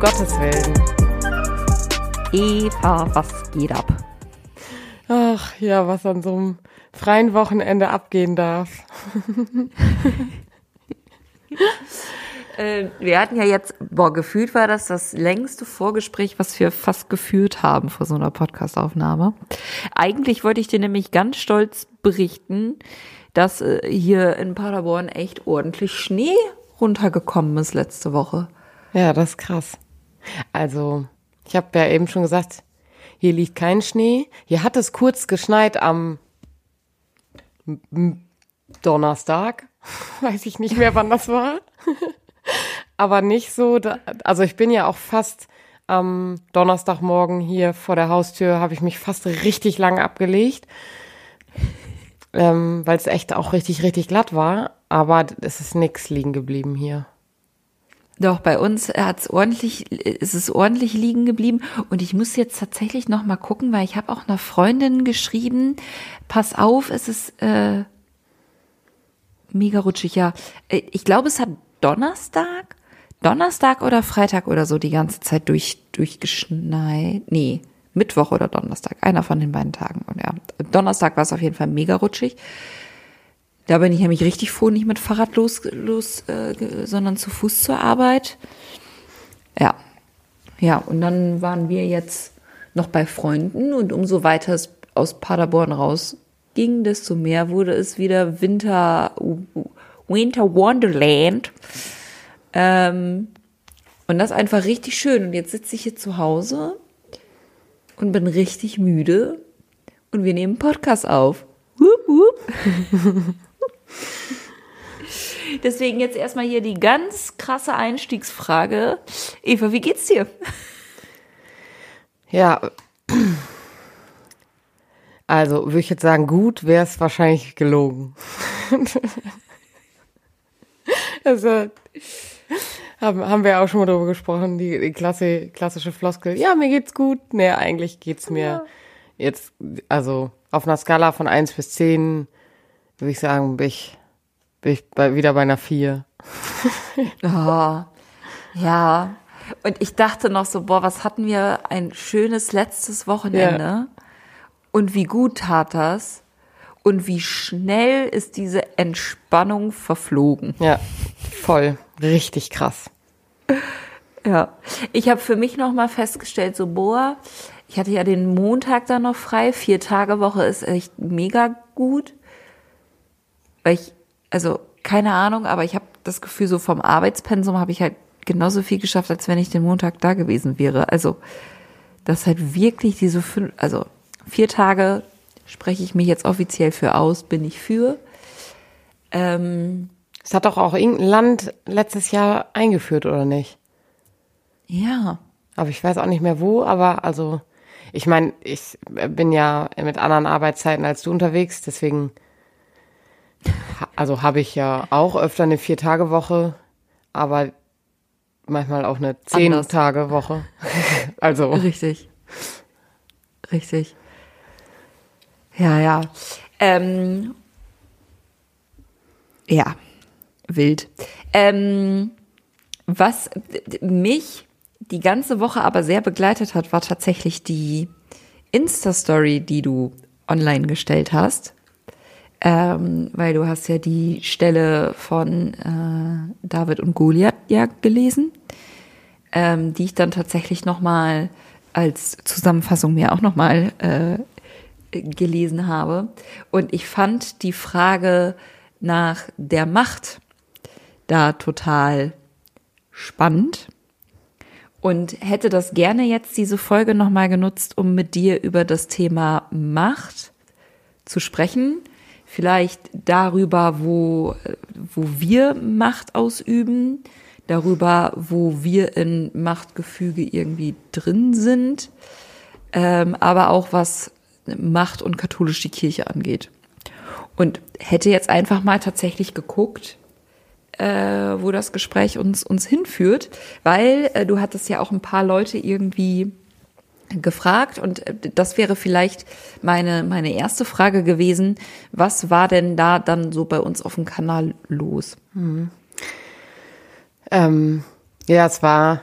Gottes Willen. Eva, was geht ab? Ach ja, was an so einem freien Wochenende abgehen darf. äh, wir hatten ja jetzt, boah, gefühlt war das das längste Vorgespräch, was wir fast geführt haben vor so einer Podcastaufnahme. Eigentlich wollte ich dir nämlich ganz stolz berichten, dass äh, hier in Paderborn echt ordentlich Schnee runtergekommen ist letzte Woche. Ja, das ist krass. Also, ich habe ja eben schon gesagt, hier liegt kein Schnee. Hier hat es kurz geschneit am Donnerstag. Weiß ich nicht mehr, wann das war. Aber nicht so, da, also ich bin ja auch fast am Donnerstagmorgen hier vor der Haustür, habe ich mich fast richtig lange abgelegt, ähm, weil es echt auch richtig, richtig glatt war. Aber es ist nichts liegen geblieben hier. Doch, bei uns hat's ordentlich, ist es ordentlich liegen geblieben. Und ich muss jetzt tatsächlich noch mal gucken, weil ich habe auch einer Freundin geschrieben, pass auf, es ist äh, mega rutschig, ja. Äh, ich glaube, es hat Donnerstag, Donnerstag oder Freitag oder so die ganze Zeit durch, durchgeschneit. Nee, Mittwoch oder Donnerstag, einer von den beiden Tagen. Und ja, Donnerstag war es auf jeden Fall mega rutschig. Da bin ich nämlich richtig froh, nicht mit Fahrrad los, los äh, sondern zu Fuß zur Arbeit. Ja. Ja, und dann waren wir jetzt noch bei Freunden und umso weiter es aus Paderborn rausging, desto mehr wurde es wieder Winter, Winter Wonderland. Ähm, und das einfach richtig schön. Und jetzt sitze ich hier zu Hause und bin richtig müde und wir nehmen Podcast auf. Wupp, wupp. Deswegen jetzt erstmal hier die ganz krasse Einstiegsfrage. Eva, wie geht's dir? Ja, also würde ich jetzt sagen, gut wäre es wahrscheinlich gelogen. also haben, haben wir auch schon mal darüber gesprochen, die, die Klasse, klassische Floskel. Ja, mir geht's gut. Nee, eigentlich geht's mir ja. jetzt, also auf einer Skala von eins bis zehn würde ich sagen, bin ich bin ich bei, wieder bei einer vier. oh, ja. Und ich dachte noch so, boah, was hatten wir ein schönes letztes Wochenende. Ja. Und wie gut tat das. Und wie schnell ist diese Entspannung verflogen. Ja, voll. Richtig krass. Ja, ich habe für mich noch mal festgestellt, so boah, ich hatte ja den Montag dann noch frei, vier Tage Woche ist echt mega gut, weil ich also keine Ahnung, aber ich habe das Gefühl, so vom Arbeitspensum habe ich halt genauso viel geschafft, als wenn ich den Montag da gewesen wäre. Also das halt wirklich diese fünf, also vier Tage spreche ich mich jetzt offiziell für aus, bin ich für. Ähm, es hat doch auch irgendein Land letztes Jahr eingeführt, oder nicht? Ja. Aber ich weiß auch nicht mehr wo, aber also, ich meine, ich bin ja mit anderen Arbeitszeiten als du unterwegs, deswegen also habe ich ja auch öfter eine Vier-Tage-Woche, aber manchmal auch eine Zehn-Tage-Woche. also. Richtig. Richtig. Ja, ja. Ähm, ja, wild. Ähm, was mich die ganze Woche aber sehr begleitet hat, war tatsächlich die Insta-Story, die du online gestellt hast ähm, weil du hast ja die Stelle von äh, David und Goliath ja gelesen, ähm, die ich dann tatsächlich nochmal als Zusammenfassung mir auch nochmal äh, gelesen habe. Und ich fand die Frage nach der Macht da total spannend und hätte das gerne jetzt diese Folge nochmal genutzt, um mit dir über das Thema Macht zu sprechen vielleicht darüber, wo, wo wir Macht ausüben, darüber, wo wir in Machtgefüge irgendwie drin sind, ähm, aber auch was Macht und katholisch die Kirche angeht. Und hätte jetzt einfach mal tatsächlich geguckt, äh, wo das Gespräch uns, uns hinführt, weil äh, du hattest ja auch ein paar Leute irgendwie gefragt und äh, das wäre vielleicht meine, meine erste Frage gewesen. Was war denn da dann so bei uns auf dem Kanal los? Hm. Ähm, ja, es war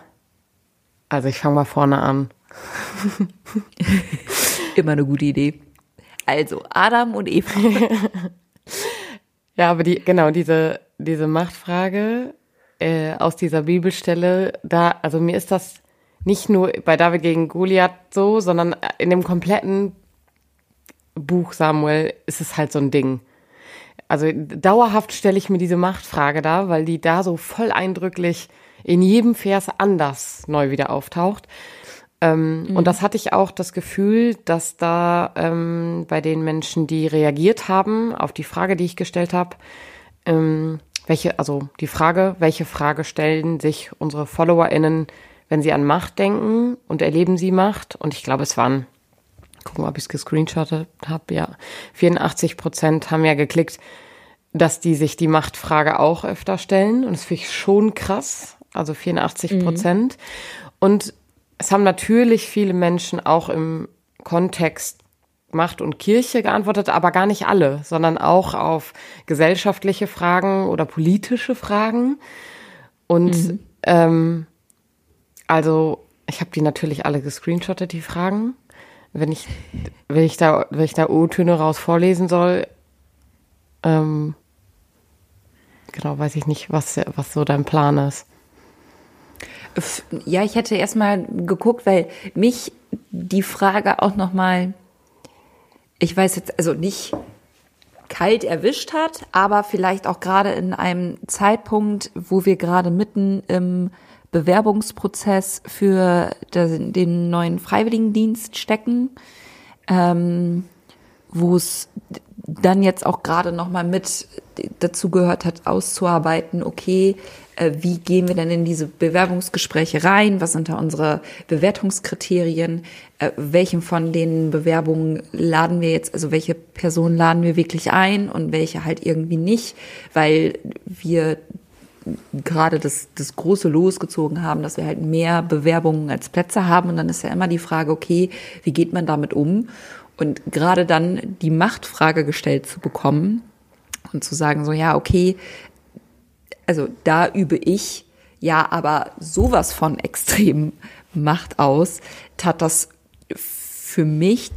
Also ich fange mal vorne an. Immer eine gute Idee. Also Adam und Eva. ja, aber die, genau, diese, diese Machtfrage äh, aus dieser Bibelstelle, da, also mir ist das nicht nur bei David gegen Goliath so, sondern in dem kompletten Buch Samuel ist es halt so ein Ding. Also dauerhaft stelle ich mir diese Machtfrage da, weil die da so voll eindrücklich in jedem Vers anders neu wieder auftaucht. Ähm, mhm. Und das hatte ich auch das Gefühl, dass da ähm, bei den Menschen, die reagiert haben auf die Frage, die ich gestellt habe, ähm, welche, also die Frage, welche Frage stellen sich unsere FollowerInnen, wenn sie an Macht denken und erleben sie Macht? Und ich glaube, es waren, gucken, ob ich es gescreenshottet habe, ja, 84 Prozent haben ja geklickt, dass die sich die Machtfrage auch öfter stellen. Und das finde ich schon krass. Also 84 Prozent. Mhm. Und es haben natürlich viele Menschen auch im Kontext Macht und Kirche geantwortet, aber gar nicht alle, sondern auch auf gesellschaftliche Fragen oder politische Fragen. Und mhm. ähm, also ich habe die natürlich alle gescreenshottet, die Fragen. Wenn ich, wenn ich da, wenn ich da O-Töne raus vorlesen soll, ähm, genau, weiß ich nicht, was, was so dein Plan ist. Ja, ich hätte erstmal geguckt, weil mich die Frage auch nochmal, ich weiß jetzt, also nicht kalt erwischt hat, aber vielleicht auch gerade in einem Zeitpunkt, wo wir gerade mitten im Bewerbungsprozess für den neuen Freiwilligendienst stecken, ähm, wo es dann jetzt auch gerade noch mal mit dazu gehört hat, auszuarbeiten, okay, äh, wie gehen wir denn in diese Bewerbungsgespräche rein? Was sind da unsere Bewertungskriterien? Äh, welchen von den Bewerbungen laden wir jetzt, also welche Personen laden wir wirklich ein und welche halt irgendwie nicht, weil wir gerade das, das große losgezogen haben, dass wir halt mehr Bewerbungen als Plätze haben. Und dann ist ja immer die Frage, okay, wie geht man damit um? Und gerade dann die Machtfrage gestellt zu bekommen und zu sagen, so ja, okay, also da übe ich ja aber sowas von extrem Macht aus, tat das für mich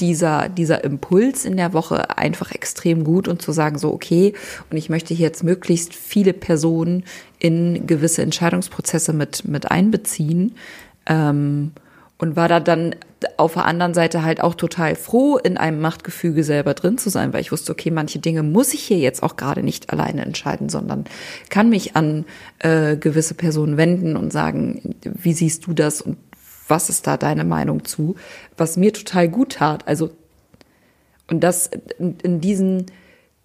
dieser, dieser Impuls in der Woche einfach extrem gut und zu sagen, so, okay, und ich möchte hier jetzt möglichst viele Personen in gewisse Entscheidungsprozesse mit, mit einbeziehen. Ähm, und war da dann auf der anderen Seite halt auch total froh, in einem Machtgefüge selber drin zu sein, weil ich wusste, okay, manche Dinge muss ich hier jetzt auch gerade nicht alleine entscheiden, sondern kann mich an äh, gewisse Personen wenden und sagen, wie siehst du das und was ist da deine Meinung zu, was mir total gut tat. Also und das in, in diesen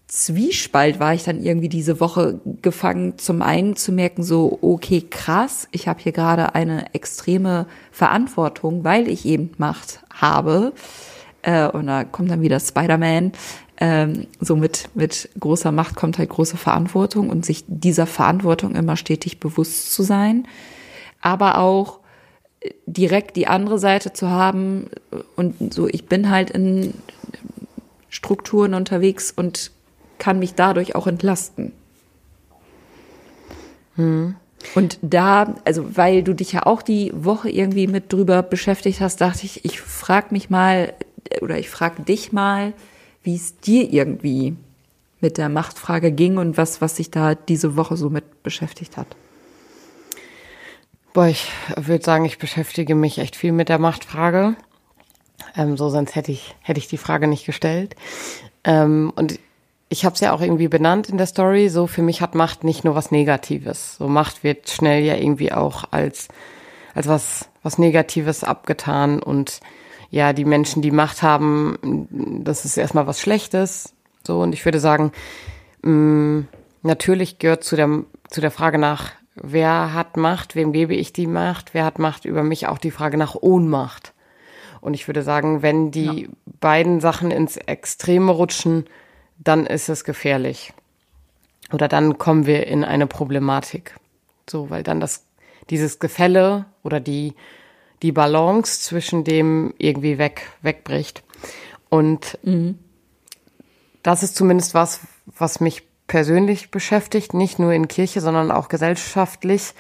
Zwiespalt war ich dann irgendwie diese Woche gefangen, zum einen zu merken, so, okay, krass, ich habe hier gerade eine extreme Verantwortung, weil ich eben Macht habe. Äh, und da kommt dann wieder Spider-Man. Ähm, so mit, mit großer Macht kommt halt große Verantwortung und sich dieser Verantwortung immer stetig bewusst zu sein. Aber auch direkt die andere Seite zu haben und so, ich bin halt in Strukturen unterwegs und kann mich dadurch auch entlasten. Hm. Und da, also weil du dich ja auch die Woche irgendwie mit drüber beschäftigt hast, dachte ich, ich frage mich mal oder ich frage dich mal, wie es dir irgendwie mit der Machtfrage ging und was, was sich da diese Woche so mit beschäftigt hat. Boah, ich würde sagen, ich beschäftige mich echt viel mit der Machtfrage. Ähm, so sonst hätte ich hätte ich die Frage nicht gestellt. Ähm, und ich habe es ja auch irgendwie benannt in der Story, so für mich hat Macht nicht nur was Negatives. So Macht wird schnell ja irgendwie auch als, als was, was Negatives abgetan und ja, die Menschen, die Macht haben, das ist erstmal was Schlechtes. So, und ich würde sagen, mh, mm, natürlich gehört zu der, zu der Frage nach, wer hat Macht, wem gebe ich die Macht, wer hat Macht über mich, auch die Frage nach Ohnmacht. Und ich würde sagen, wenn die ja. beiden Sachen ins Extreme rutschen, dann ist es gefährlich. Oder dann kommen wir in eine Problematik. So, weil dann das, dieses Gefälle oder die, die Balance zwischen dem irgendwie weg, wegbricht. Und mhm. das ist zumindest was, was mich persönlich beschäftigt, nicht nur in Kirche, sondern auch gesellschaftlich.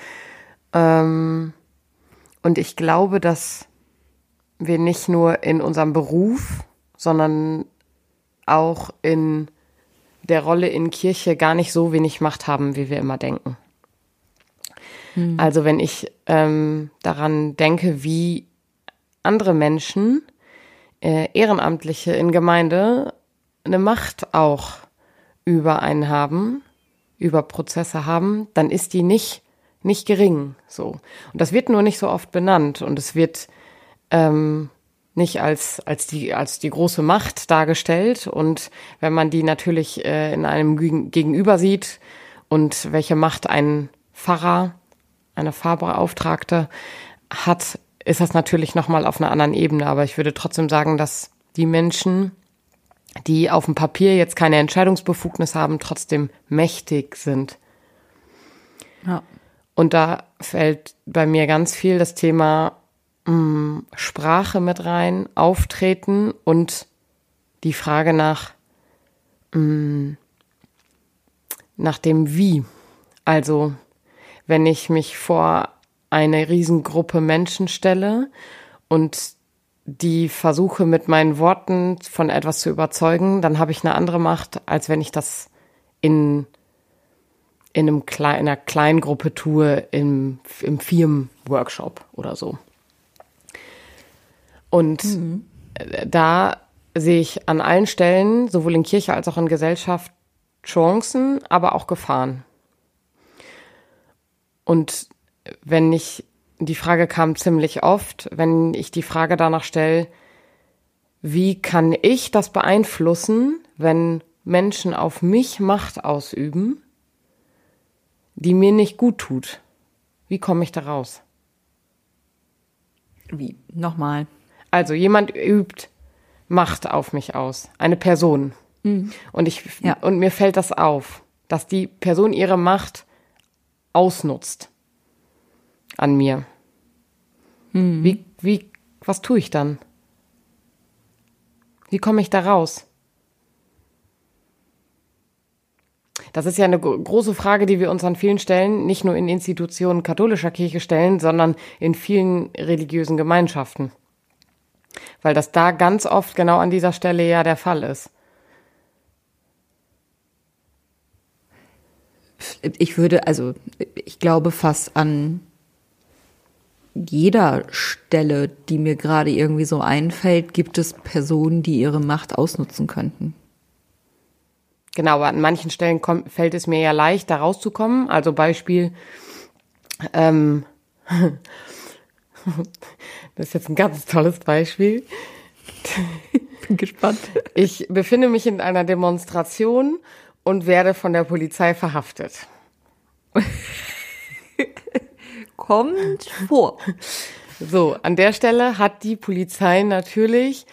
Ähm, Und ich glaube, dass wir nicht nur in unserem Beruf, sondern auch in der Rolle in Kirche gar nicht so wenig Macht haben, wie wir immer denken. Hm. Also wenn ich ähm, daran denke, wie andere Menschen, äh, Ehrenamtliche in Gemeinde, eine Macht auch über einen haben, über Prozesse haben, dann ist die nicht nicht gering. So und das wird nur nicht so oft benannt und es wird ähm, nicht als, als, die, als die große Macht dargestellt. Und wenn man die natürlich äh, in einem Gegenüber sieht und welche Macht ein Pfarrer, eine Pfarrbeauftragte hat, ist das natürlich nochmal auf einer anderen Ebene. Aber ich würde trotzdem sagen, dass die Menschen, die auf dem Papier jetzt keine Entscheidungsbefugnis haben, trotzdem mächtig sind. Ja. Und da fällt bei mir ganz viel das Thema mh, Sprache mit rein, Auftreten und die Frage nach, mh, nach dem Wie. Also, wenn ich mich vor eine Riesengruppe Menschen stelle und die versuche mit meinen Worten von etwas zu überzeugen, dann habe ich eine andere Macht, als wenn ich das in, in, einem Kle in einer kleinen Gruppe tue, im, im Firmenworkshop oder so. Und mhm. da sehe ich an allen Stellen, sowohl in Kirche als auch in Gesellschaft, Chancen, aber auch Gefahren. Und wenn ich, die Frage kam ziemlich oft, wenn ich die Frage danach stelle, wie kann ich das beeinflussen, wenn Menschen auf mich Macht ausüben, die mir nicht gut tut? Wie komme ich da raus? Wie? Nochmal. Also jemand übt Macht auf mich aus, eine Person. Mhm. Und ich ja. und mir fällt das auf, dass die Person ihre Macht ausnutzt an mir. Mhm. Wie wie was tue ich dann? Wie komme ich da raus? Das ist ja eine große Frage, die wir uns an vielen Stellen, nicht nur in Institutionen katholischer Kirche stellen, sondern in vielen religiösen Gemeinschaften weil das da ganz oft genau an dieser Stelle ja der Fall ist. Ich würde, also ich glaube fast an jeder Stelle, die mir gerade irgendwie so einfällt, gibt es Personen, die ihre Macht ausnutzen könnten. Genau, aber an manchen Stellen kommt, fällt es mir ja leicht, da rauszukommen. Also Beispiel, ähm, das ist jetzt ein ganz tolles Beispiel. Bin gespannt. Ich befinde mich in einer Demonstration und werde von der Polizei verhaftet. Kommt vor. So, an der Stelle hat die Polizei natürlich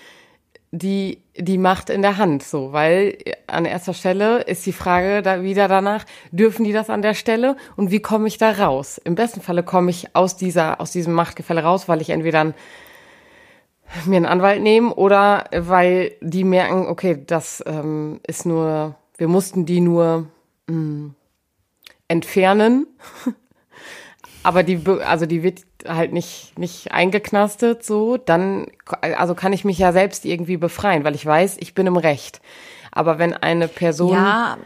die, die Macht in der Hand, so, weil an erster Stelle ist die Frage da wieder danach, dürfen die das an der Stelle und wie komme ich da raus? Im besten Falle komme ich aus dieser, aus diesem Machtgefälle raus, weil ich entweder ein, mir einen Anwalt nehme oder weil die merken, okay, das ähm, ist nur, wir mussten die nur mh, mm, entfernen aber die, also die wird halt nicht, nicht eingeknastet, so, dann, also kann ich mich ja selbst irgendwie befreien, weil ich weiß, ich bin im Recht. Aber wenn eine Person. Ja.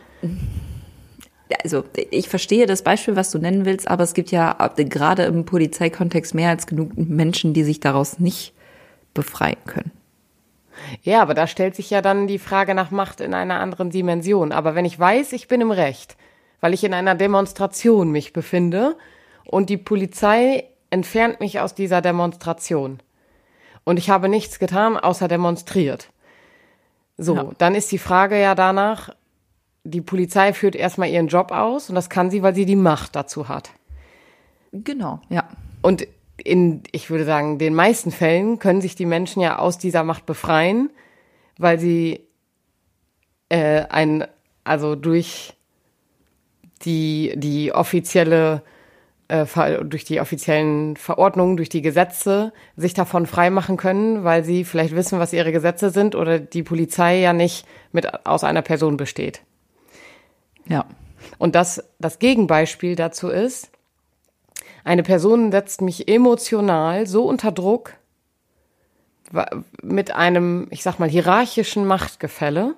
Also ich verstehe das Beispiel, was du nennen willst, aber es gibt ja gerade im Polizeikontext mehr als genug Menschen, die sich daraus nicht befreien können. Ja, aber da stellt sich ja dann die Frage nach Macht in einer anderen Dimension. Aber wenn ich weiß, ich bin im Recht, weil ich in einer Demonstration mich befinde, und die Polizei entfernt mich aus dieser Demonstration. Und ich habe nichts getan, außer demonstriert. So, ja. dann ist die Frage ja danach, die Polizei führt erstmal ihren Job aus und das kann sie, weil sie die Macht dazu hat. Genau, ja. Und in, ich würde sagen, den meisten Fällen können sich die Menschen ja aus dieser Macht befreien, weil sie äh, ein, also durch die, die offizielle durch die offiziellen Verordnungen, durch die Gesetze sich davon freimachen können, weil sie vielleicht wissen, was ihre Gesetze sind oder die Polizei ja nicht mit aus einer Person besteht. Ja. Und das, das Gegenbeispiel dazu ist, eine Person setzt mich emotional so unter Druck mit einem, ich sag mal, hierarchischen Machtgefälle.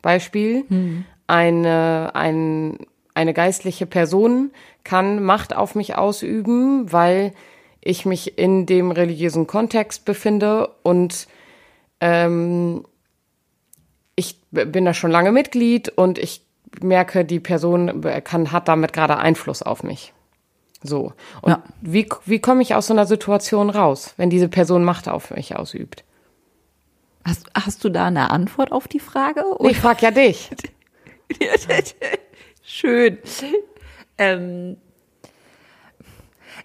Beispiel, hm. eine, ein, eine geistliche Person kann Macht auf mich ausüben, weil ich mich in dem religiösen Kontext befinde und ähm, ich bin da schon lange Mitglied und ich merke, die Person kann, hat damit gerade Einfluss auf mich. So. Und ja. wie, wie komme ich aus so einer Situation raus, wenn diese Person Macht auf mich ausübt? Hast, hast du da eine Antwort auf die Frage? Oder? Ich frage ja dich. Schön. Ähm,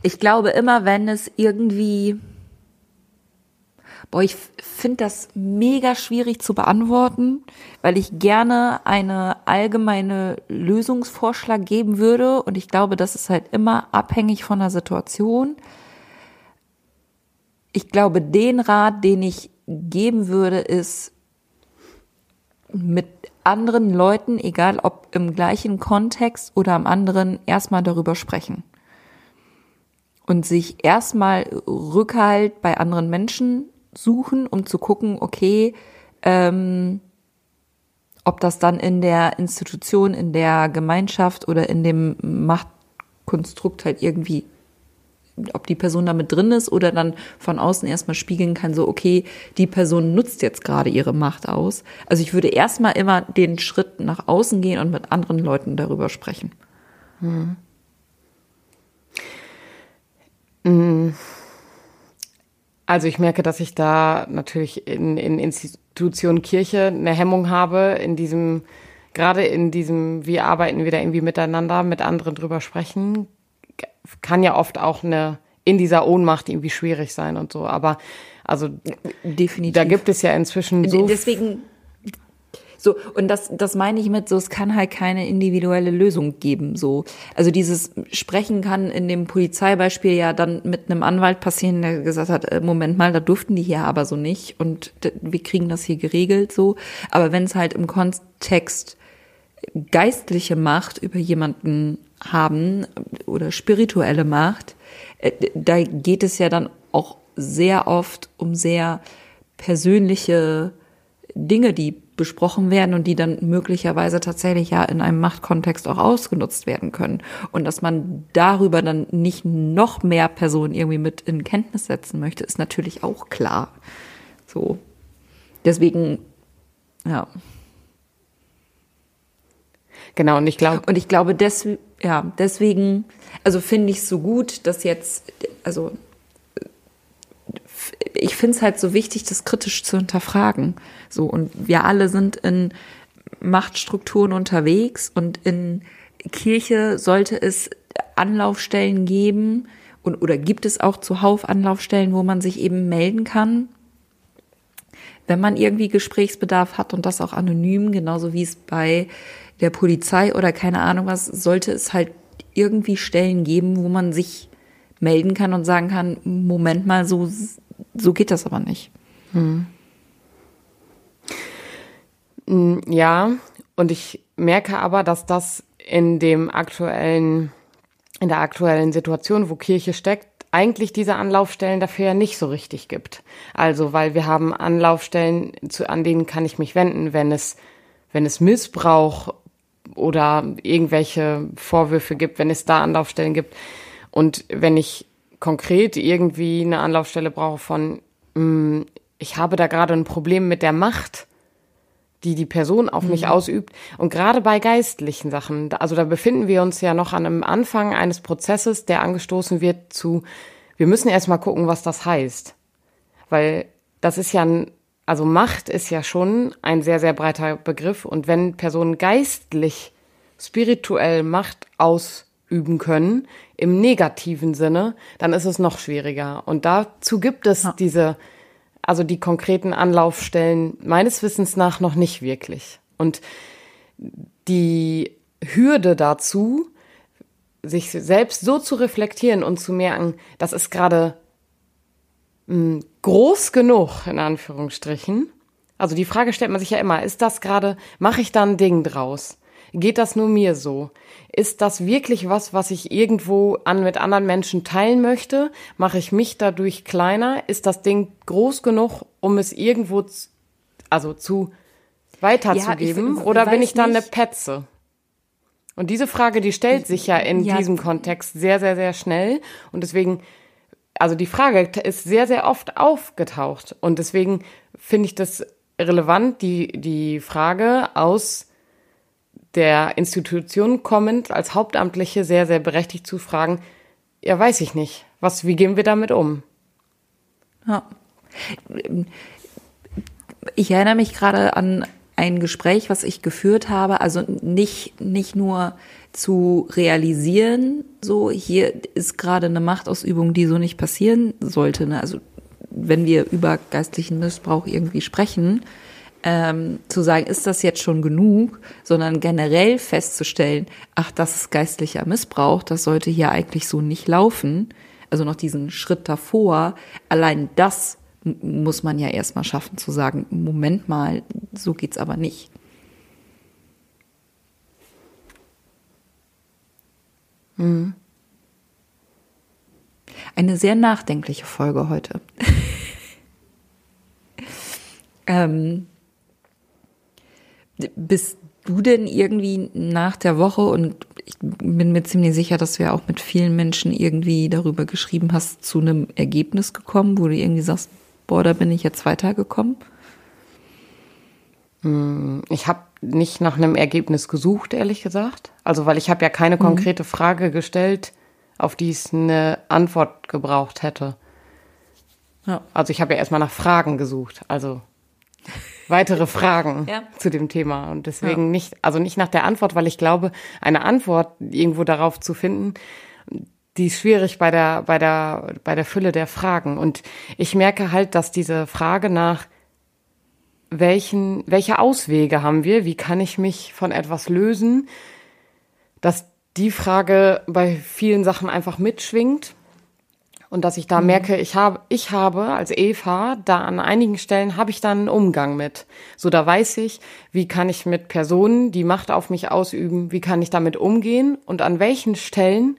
ich glaube immer, wenn es irgendwie Boah, ich finde das mega schwierig zu beantworten, weil ich gerne eine allgemeine Lösungsvorschlag geben würde. Und ich glaube, das ist halt immer abhängig von der Situation. Ich glaube, den Rat, den ich geben würde, ist mit anderen Leuten, egal ob im gleichen Kontext oder am anderen, erstmal darüber sprechen. Und sich erstmal Rückhalt bei anderen Menschen suchen, um zu gucken, okay, ähm, ob das dann in der Institution, in der Gemeinschaft oder in dem Machtkonstrukt halt irgendwie, ob die Person damit drin ist oder dann von außen erstmal spiegeln kann, so, okay, die Person nutzt jetzt gerade ihre Macht aus. Also ich würde erstmal immer den Schritt nach außen gehen und mit anderen Leuten darüber sprechen. Hm. Mhm. Also ich merke, dass ich da natürlich in, in Institution Kirche eine Hemmung habe, in diesem, gerade in diesem, wir arbeiten wieder irgendwie miteinander, mit anderen drüber sprechen, kann ja oft auch eine, in dieser Ohnmacht irgendwie schwierig sein und so. Aber also definitiv. Da gibt es ja inzwischen so. Deswegen so, und das, das meine ich mit so, es kann halt keine individuelle Lösung geben, so. Also dieses Sprechen kann in dem Polizeibeispiel ja dann mit einem Anwalt passieren, der gesagt hat, äh, Moment mal, da durften die hier aber so nicht und wir kriegen das hier geregelt, so. Aber wenn es halt im Kontext geistliche Macht über jemanden haben oder spirituelle Macht, äh, da geht es ja dann auch sehr oft um sehr persönliche Dinge, die besprochen werden und die dann möglicherweise tatsächlich ja in einem Machtkontext auch ausgenutzt werden können. Und dass man darüber dann nicht noch mehr Personen irgendwie mit in Kenntnis setzen möchte, ist natürlich auch klar. So. Deswegen, ja. Genau, und ich glaube. Und ich glaube, des, ja, deswegen, also finde ich es so gut, dass jetzt, also ich finde es halt so wichtig, das kritisch zu hinterfragen. So, und wir alle sind in Machtstrukturen unterwegs und in Kirche sollte es Anlaufstellen geben und, oder gibt es auch zuhauf Anlaufstellen, wo man sich eben melden kann, wenn man irgendwie Gesprächsbedarf hat und das auch anonym, genauso wie es bei der Polizei oder keine Ahnung was, sollte es halt irgendwie Stellen geben, wo man sich melden kann und sagen kann, Moment mal, so so geht das aber nicht. Hm. Ja, und ich merke aber, dass das in dem aktuellen, in der aktuellen Situation, wo Kirche steckt, eigentlich diese Anlaufstellen dafür ja nicht so richtig gibt. Also, weil wir haben Anlaufstellen, zu, an denen kann ich mich wenden, wenn es, wenn es Missbrauch oder irgendwelche Vorwürfe gibt, wenn es da Anlaufstellen gibt. Und wenn ich konkret irgendwie eine Anlaufstelle brauche von, mh, mm, ich habe da gerade ein Problem mit der Macht, die die Person auf mhm. mich ausübt. Und gerade bei geistlichen Sachen, also da befinden wir uns ja noch an einem Anfang eines Prozesses, der angestoßen wird zu, wir müssen erstmal gucken, was das heißt. Weil das ist ja ein, also Macht ist ja schon ein sehr, sehr breiter Begriff. Und wenn Personen geistlich, spirituell Macht ausüben können, im negativen Sinne, dann ist es noch schwieriger. Und dazu gibt es ja. diese, also die konkreten Anlaufstellen meines Wissens nach noch nicht wirklich. Und die Hürde dazu, sich selbst so zu reflektieren und zu merken, das ist gerade groß genug, in Anführungsstrichen. Also die Frage stellt man sich ja immer, ist das gerade, mache ich da ein Ding draus? geht das nur mir so? Ist das wirklich was, was ich irgendwo an mit anderen Menschen teilen möchte? Mache ich mich dadurch kleiner? Ist das Ding groß genug, um es irgendwo, zu, also zu weiterzugeben? Ja, ich, Oder bin ich dann nicht. eine Petze? Und diese Frage, die stellt sich ja in ja. diesem Kontext sehr, sehr, sehr schnell. Und deswegen, also die Frage ist sehr, sehr oft aufgetaucht. Und deswegen finde ich das relevant, die, die Frage aus der Institution kommend als Hauptamtliche sehr, sehr berechtigt zu fragen, ja, weiß ich nicht. Was, wie gehen wir damit um? Ja. Ich erinnere mich gerade an ein Gespräch, was ich geführt habe, also nicht, nicht nur zu realisieren, so hier ist gerade eine Machtausübung, die so nicht passieren sollte. Ne? Also wenn wir über geistlichen Missbrauch irgendwie sprechen, ähm, zu sagen, ist das jetzt schon genug, sondern generell festzustellen, ach, das ist geistlicher Missbrauch, das sollte hier eigentlich so nicht laufen. Also noch diesen Schritt davor, allein das muss man ja erstmal schaffen zu sagen, Moment mal, so geht's aber nicht. Eine sehr nachdenkliche Folge heute. ähm, bist du denn irgendwie nach der Woche und ich bin mir ziemlich sicher, dass du ja auch mit vielen Menschen irgendwie darüber geschrieben hast, zu einem Ergebnis gekommen, wo du irgendwie sagst, boah, da bin ich jetzt weitergekommen? Hm, ich habe nicht nach einem Ergebnis gesucht, ehrlich gesagt. Also, weil ich habe ja keine mhm. konkrete mhm. Frage gestellt, auf die es eine Antwort gebraucht hätte. Ja. Also ich habe ja erstmal nach Fragen gesucht, also weitere Fragen ja. zu dem Thema und deswegen ja. nicht, also nicht nach der Antwort, weil ich glaube, eine Antwort irgendwo darauf zu finden, die ist schwierig bei der, bei der, bei der Fülle der Fragen. Und ich merke halt, dass diese Frage nach welchen, welche Auswege haben wir? Wie kann ich mich von etwas lösen? Dass die Frage bei vielen Sachen einfach mitschwingt. Und dass ich da mhm. merke, ich habe, ich habe als Eva, da an einigen Stellen habe ich dann einen Umgang mit. So, da weiß ich, wie kann ich mit Personen, die Macht auf mich ausüben, wie kann ich damit umgehen und an welchen Stellen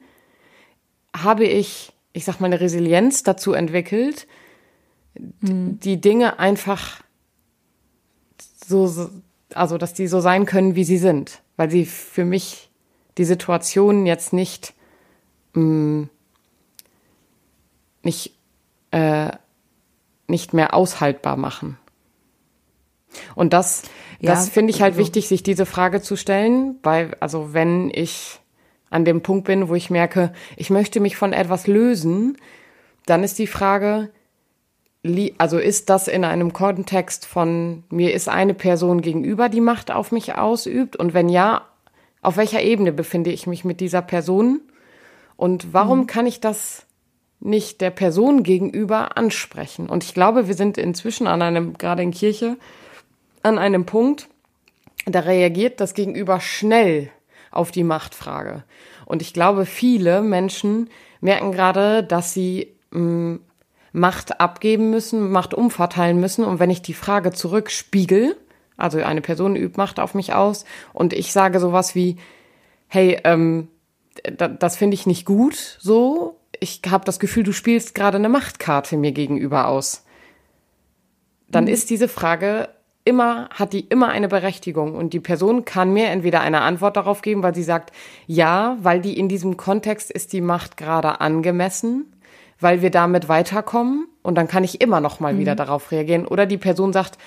habe ich, ich sag mal, eine Resilienz dazu entwickelt, mhm. die Dinge einfach so, also, dass die so sein können, wie sie sind, weil sie für mich die Situation jetzt nicht, mh, mm, nicht, äh, nicht mehr aushaltbar machen. Und das, ja, das finde ich halt also. wichtig, sich diese Frage zu stellen, weil, also wenn ich an dem Punkt bin, wo ich merke, ich möchte mich von etwas lösen, dann ist die Frage, also ist das in einem Kontext von mir ist eine Person gegenüber, die Macht auf mich ausübt? Und wenn ja, auf welcher Ebene befinde ich mich mit dieser Person? Und warum mhm. kann ich das nicht der Person gegenüber ansprechen? Und ich glaube, wir sind inzwischen an einem, gerade in Kirche, an einem Punkt, da reagiert das Gegenüber schnell auf die Machtfrage. Und ich glaube, viele Menschen merken gerade, dass sie mh, mm, Macht abgeben müssen, Macht umverteilen müssen. Und wenn ich die Frage zurückspiegel, also eine Person übt Macht auf mich aus und ich sage sowas wie, hey, ähm, das finde ich nicht gut, so. Ich habe das Gefühl, du spielst gerade eine Machtkarte mir gegenüber aus. Dann mhm. ist diese Frage immer, hat die immer eine Berechtigung und die Person kann mir entweder eine Antwort darauf geben, weil sie sagt, ja, weil die in diesem Kontext ist die Macht gerade angemessen, weil wir damit weiterkommen und dann kann ich immer noch mal mhm. wieder darauf reagieren oder die Person sagt,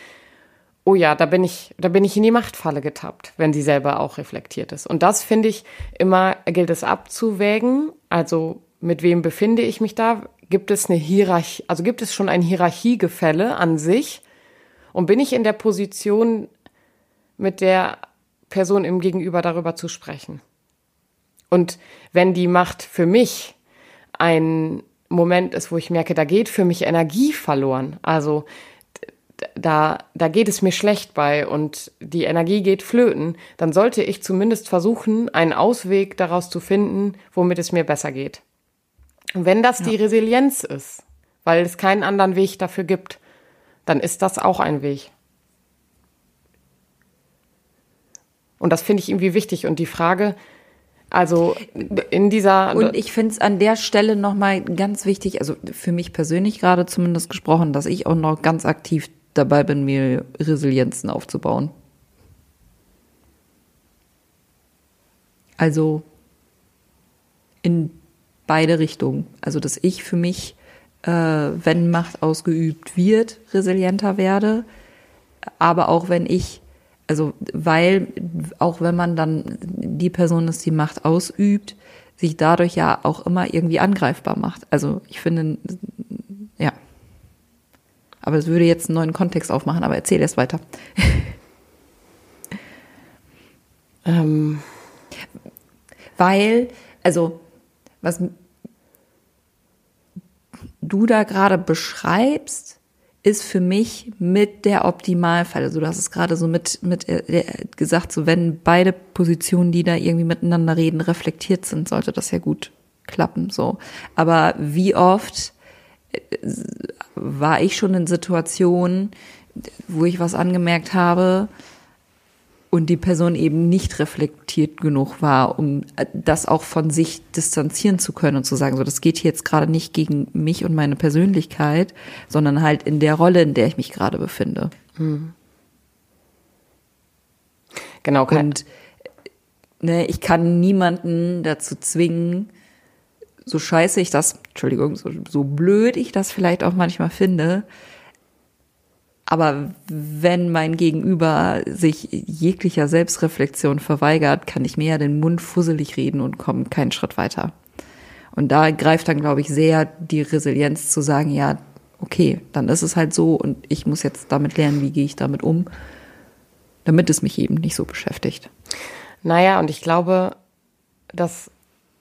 oh ja, da bin ich, da bin ich in die Machtfalle getappt, wenn sie selber auch reflektiert ist. Und das finde ich immer gilt es abzuwägen, also mit wem befinde ich mich da? Gibt es eine Hierarchie, also gibt es schon ein Hierarchiegefälle an sich? Und bin ich in der Position, mit der Person im Gegenüber darüber zu sprechen? Und wenn die Macht für mich ein Moment ist, wo ich merke, da geht für mich Energie verloren, also da, da geht es mir schlecht bei und die Energie geht flöten, dann sollte ich zumindest versuchen, einen Ausweg daraus zu finden, womit es mir besser geht. Und wenn das ja. die Resilienz ist, weil es keinen anderen Weg dafür gibt, dann ist das auch ein Weg. Und das finde ich irgendwie wichtig. Und die Frage, also in dieser. Und ich finde es an der Stelle nochmal ganz wichtig, also für mich persönlich gerade zumindest gesprochen, dass ich auch noch ganz aktiv dabei bin, mir Resilienzen aufzubauen. Also in beide Richtungen. Also dass ich für mich, äh, wenn Macht ausgeübt wird, resilienter werde, aber auch wenn ich, also weil auch wenn man dann die Person ist, die Macht ausübt, sich dadurch ja auch immer irgendwie angreifbar macht. Also ich finde, ja. Aber es würde jetzt einen neuen Kontext aufmachen, aber erzähl erst weiter. ähm. Weil, also, was du da gerade beschreibst, ist für mich mit der Optimalfall. Also du hast es gerade so mit, mit äh, gesagt, so wenn beide Positionen, die da irgendwie miteinander reden, reflektiert sind, sollte das ja gut klappen, so. Aber wie oft äh, war ich schon in Situationen, wo ich was angemerkt habe, und die Person eben nicht reflektiert genug war, um äh, das auch von sich distanzieren zu können und zu sagen, so das geht hier jetzt gerade nicht gegen mich und meine Persönlichkeit, sondern halt in der Rolle, in der ich mich gerade befinde. Mhm. Genau. Und ne, ich kann niemanden dazu zwingen, so scheiße ich das, Entschuldigung, so, so blöd ich das vielleicht auch manchmal finde, aber wenn mein Gegenüber sich jeglicher Selbstreflexion verweigert, kann ich mir ja den Mund fusselig reden und komme keinen Schritt weiter. Und da greift dann, glaube ich, sehr die Resilienz zu sagen, ja, okay, dann ist es halt so und ich muss jetzt damit lernen, wie gehe ich damit um, damit es mich eben nicht so beschäftigt. Naja, und ich glaube, dass,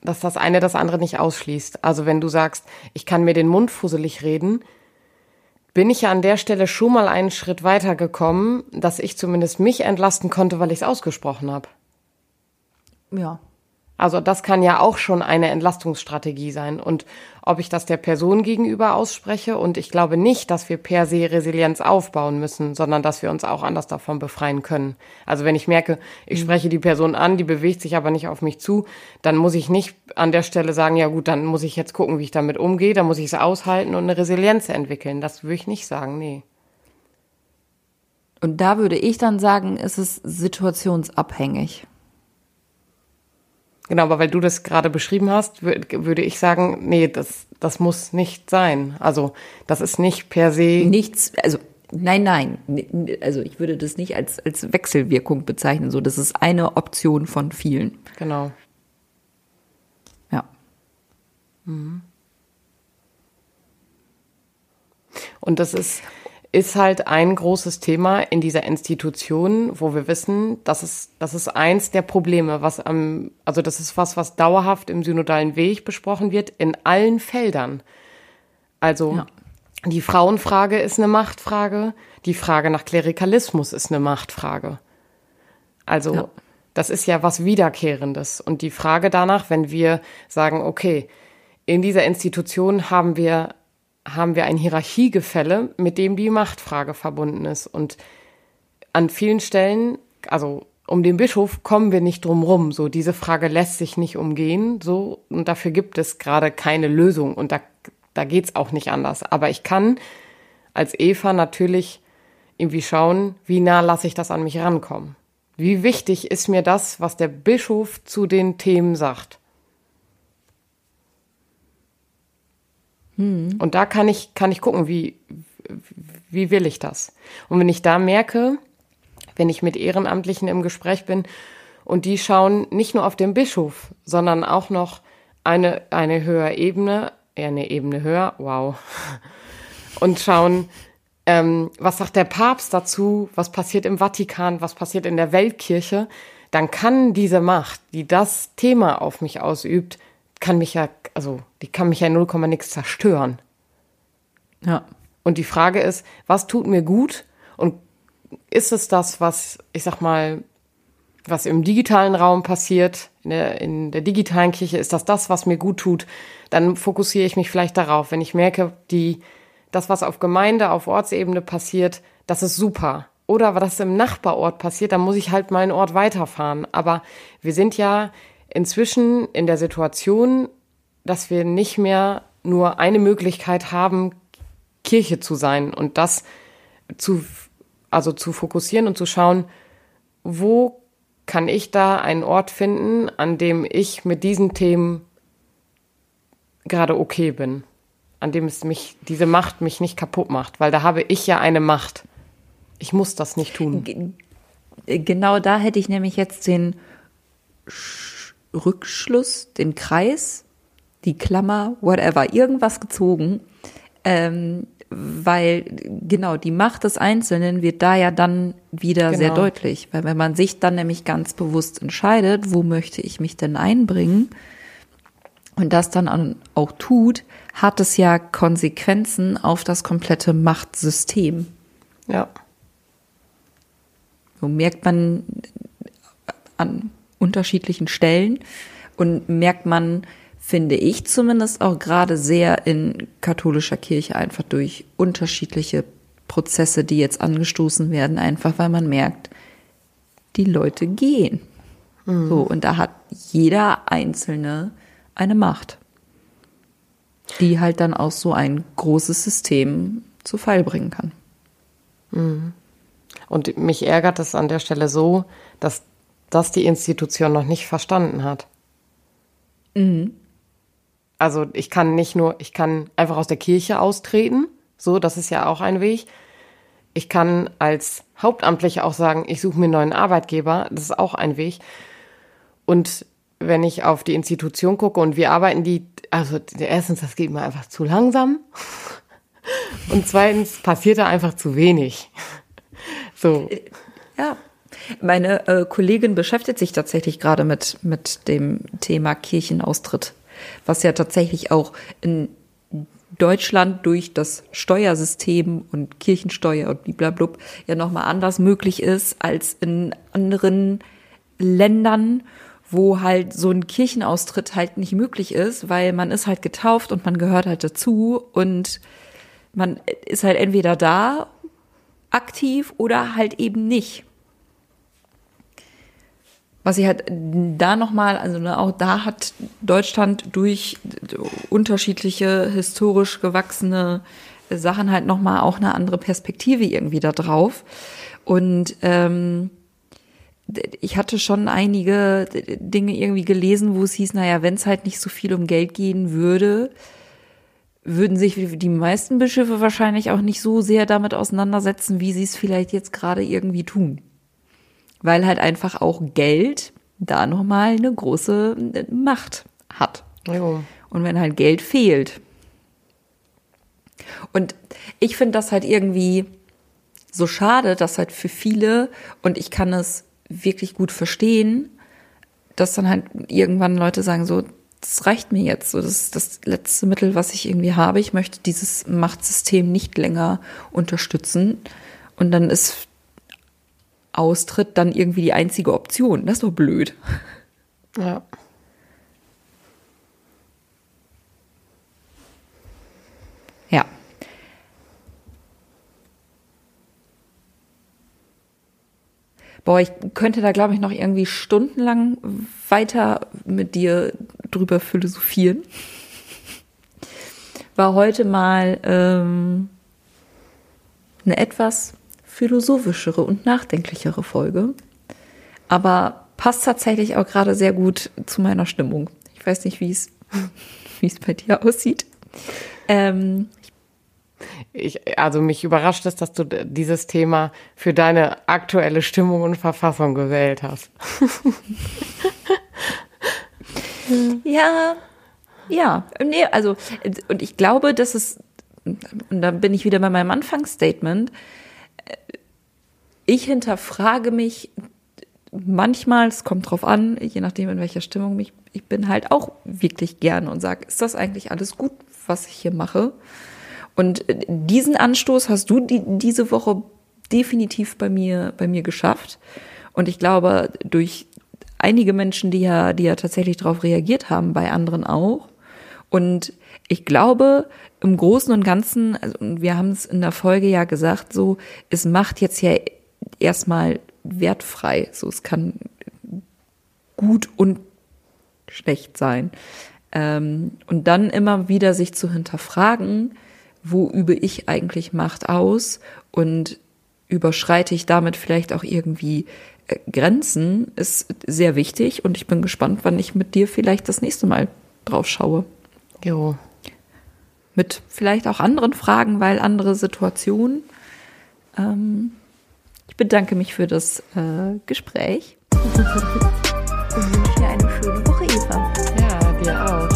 dass das eine das andere nicht ausschließt. Also wenn du sagst, ich kann mir den Mund fusselig reden, bin ich ja an der Stelle schon mal einen Schritt weiter gekommen, dass ich zumindest mich entlasten konnte, weil ich es ausgesprochen habe. Ja. Also das kann ja auch schon eine Entlastungsstrategie sein. Und ob ich das der Person gegenüber ausspreche, und ich glaube nicht, dass wir per se Resilienz aufbauen müssen, sondern dass wir uns auch anders davon befreien können. Also wenn ich merke, ich mhm. spreche die Person an, die bewegt sich aber nicht auf mich zu, dann muss ich nicht an der Stelle sagen, ja gut, dann muss ich jetzt gucken, wie ich damit umgehe, dann muss ich es aushalten und eine Resilienz entwickeln. Das würde ich nicht sagen, nee. Und da würde ich dann sagen, ist es situationsabhängig. Genau, aber weil du das gerade beschrieben hast, würde ich sagen, nee, das, das muss nicht sein. Also das ist nicht per se. Nichts, also nein, nein. Also ich würde das nicht als, als Wechselwirkung bezeichnen. So, das ist eine Option von vielen. Genau. Ja. Mhm. Und das ist, ist halt ein großes Thema in dieser Institution, wo wir wissen, das ist, das ist eins der Probleme, was am, also das ist was, was dauerhaft im synodalen Weg besprochen wird, in allen Feldern. Also, ja. die Frauenfrage ist eine Machtfrage, die Frage nach Klerikalismus ist eine Machtfrage. Also, ja. das ist ja was Wiederkehrendes. Und die Frage danach, wenn wir sagen, okay, in dieser Institution haben wir haben wir ein Hierarchiegefälle, mit dem die Machtfrage verbunden ist. Und an vielen Stellen, also um den Bischof kommen wir nicht drum rum. So, diese Frage lässt sich nicht umgehen. So, und dafür gibt es gerade keine Lösung. Und da, da geht's auch nicht anders. Aber ich kann als Eva natürlich irgendwie schauen, wie nah lasse ich das an mich rankommen. Wie wichtig ist mir das, was der Bischof zu den Themen sagt? Hm. Und da kann ich, kann ich gucken, wie, wie will ich das? Und wenn ich da merke, wenn ich mit Ehrenamtlichen im Gespräch bin und die schauen nicht nur auf den Bischof, sondern auch noch eine, eine höhere Ebene, eher eine Ebene höher, wow, und schauen, ähm, was sagt der Papst dazu, was passiert im Vatikan, was passiert in der Weltkirche, dann kann diese Macht, die das Thema auf mich ausübt, kann mich ja, also die kann mich ja 0, nix zerstören. Ja. Und die Frage ist, was tut mir gut? Und ist es das, was, ich sag mal, was im digitalen Raum passiert, in der, in der digitalen Kirche, ist das das, was mir gut tut? Dann fokussiere ich mich vielleicht darauf. Wenn ich merke, die, das, was auf Gemeinde, auf Ortsebene passiert, das ist super. oder was im Nachbarort passiert, dann muss ich halt meinen Ort weiterfahren. Aber wir sind ja inzwischen in der Situation, dass wir nicht mehr nur eine Möglichkeit haben, Kirche zu sein und das zu, also zu fokussieren und zu schauen, wo kann ich da einen Ort finden, an dem ich mit diesen Themen gerade okay bin, an dem es mich, diese Macht mich nicht kaputt macht, weil da habe ich ja eine Macht. Ich muss das nicht tun. Genau da hätte ich nämlich jetzt den Rückschluss, den Kreis, die Klammer, whatever, irgendwas gezogen, ähm, weil genau die Macht des Einzelnen wird da ja dann wieder genau. sehr deutlich, weil wenn man sich dann nämlich ganz bewusst entscheidet, wo möchte ich mich denn einbringen und das dann auch tut, hat es ja Konsequenzen auf das komplette Machtsystem. Ja. So merkt man an unterschiedlichen Stellen und merkt man, finde ich zumindest auch gerade sehr in katholischer Kirche einfach durch unterschiedliche Prozesse, die jetzt angestoßen werden, einfach weil man merkt, die Leute gehen. Mhm. So, und da hat jeder Einzelne eine Macht, die halt dann auch so ein großes System zu Fall bringen kann. Mhm. Und mich ärgert es an der Stelle so, dass das die Institution noch nicht verstanden hat. Mhm. Also ich kann nicht nur, ich kann einfach aus der Kirche austreten, so, das ist ja auch ein Weg. Ich kann als Hauptamtlicher auch sagen, ich suche mir einen neuen Arbeitgeber, das ist auch ein Weg. Und wenn ich auf die Institution gucke und wir arbeiten die, also erstens, das geht mir einfach zu langsam. Und zweitens passiert da einfach zu wenig. So. Ja. Meine äh, Kollegin beschäftigt sich tatsächlich gerade mit, mit dem Thema Kirchenaustritt, was ja tatsächlich auch in Deutschland durch das Steuersystem und Kirchensteuer und blablabla ja nochmal anders möglich ist als in anderen Ländern, wo halt so ein Kirchenaustritt halt nicht möglich ist, weil man ist halt getauft und man gehört halt dazu und man ist halt entweder da aktiv oder halt eben nicht. Was ich halt da nochmal, also ne, auch da hat Deutschland durch unterschiedliche historisch gewachsene Sachen halt nochmal auch eine andere Perspektive irgendwie da drauf. Und ähm, ich hatte schon einige Dinge irgendwie gelesen, wo es hieß, naja, wenn es halt nicht so viel um Geld gehen würde, würden sich die meisten Bischöfe wahrscheinlich auch nicht so sehr damit auseinandersetzen, wie sie es vielleicht jetzt gerade irgendwie tun. Weil halt einfach auch Geld da nochmal eine große äh, Macht hat. Jo. Und wenn halt Geld fehlt. Und ich finde das halt irgendwie so schade, dass halt für viele, und ich kann es wirklich gut verstehen, dass dann halt irgendwann Leute sagen so, das reicht mir jetzt. So, das ist das letzte Mittel, was ich irgendwie habe. Ich möchte dieses Machtsystem nicht länger unterstützen. Und dann ist Austritt dann irgendwie die einzige Option. Das ist doch blöd. Ja. Ja. Boah, ich könnte da, glaube ich, noch irgendwie stundenlang weiter mit dir drüber philosophieren. War heute mal ähm, eine etwas philosophischere und nachdenklichere Folge. Aber passt tatsächlich auch gerade sehr gut zu meiner Stimmung. Ich weiß nicht, wie es, wie es bei dir aussieht. Ähm, ich, also mich überrascht es, dass du dieses Thema für deine aktuelle Stimmung und Verfassung gewählt hast. ja, ja, nee, also, und ich glaube, dass es, und da bin ich wieder bei meinem Anfangsstatement, ich hinterfrage mich manchmal, es kommt drauf an, je nachdem, in welcher Stimmung ich, ich bin halt auch wirklich gern und sage, ist das eigentlich alles gut, was ich hier mache? Und diesen Anstoß hast du die, diese Woche definitiv bei mir, bei mir geschafft. Und ich glaube, durch einige Menschen, die ja, die ja tatsächlich darauf reagiert haben, bei anderen auch. Und ich glaube, im Großen und Ganzen, also wir haben es in der Folge ja gesagt, so, es macht jetzt ja erstmal wertfrei. So, es kann gut und schlecht sein. Ähm, und dann immer wieder sich zu hinterfragen, wo übe ich eigentlich Macht aus und überschreite ich damit vielleicht auch irgendwie äh, Grenzen, ist sehr wichtig und ich bin gespannt, wann ich mit dir vielleicht das nächste Mal drauf schaue. Jo. Mit vielleicht auch anderen Fragen, weil andere Situationen. Ähm, ich bedanke mich für das äh, Gespräch und wünsche dir eine schöne Woche, Eva. Ja, dir auch.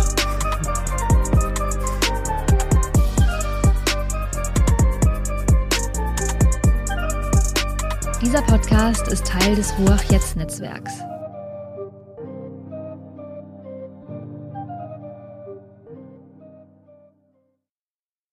Dieser Podcast ist Teil des Ruach Jetzt Netzwerks.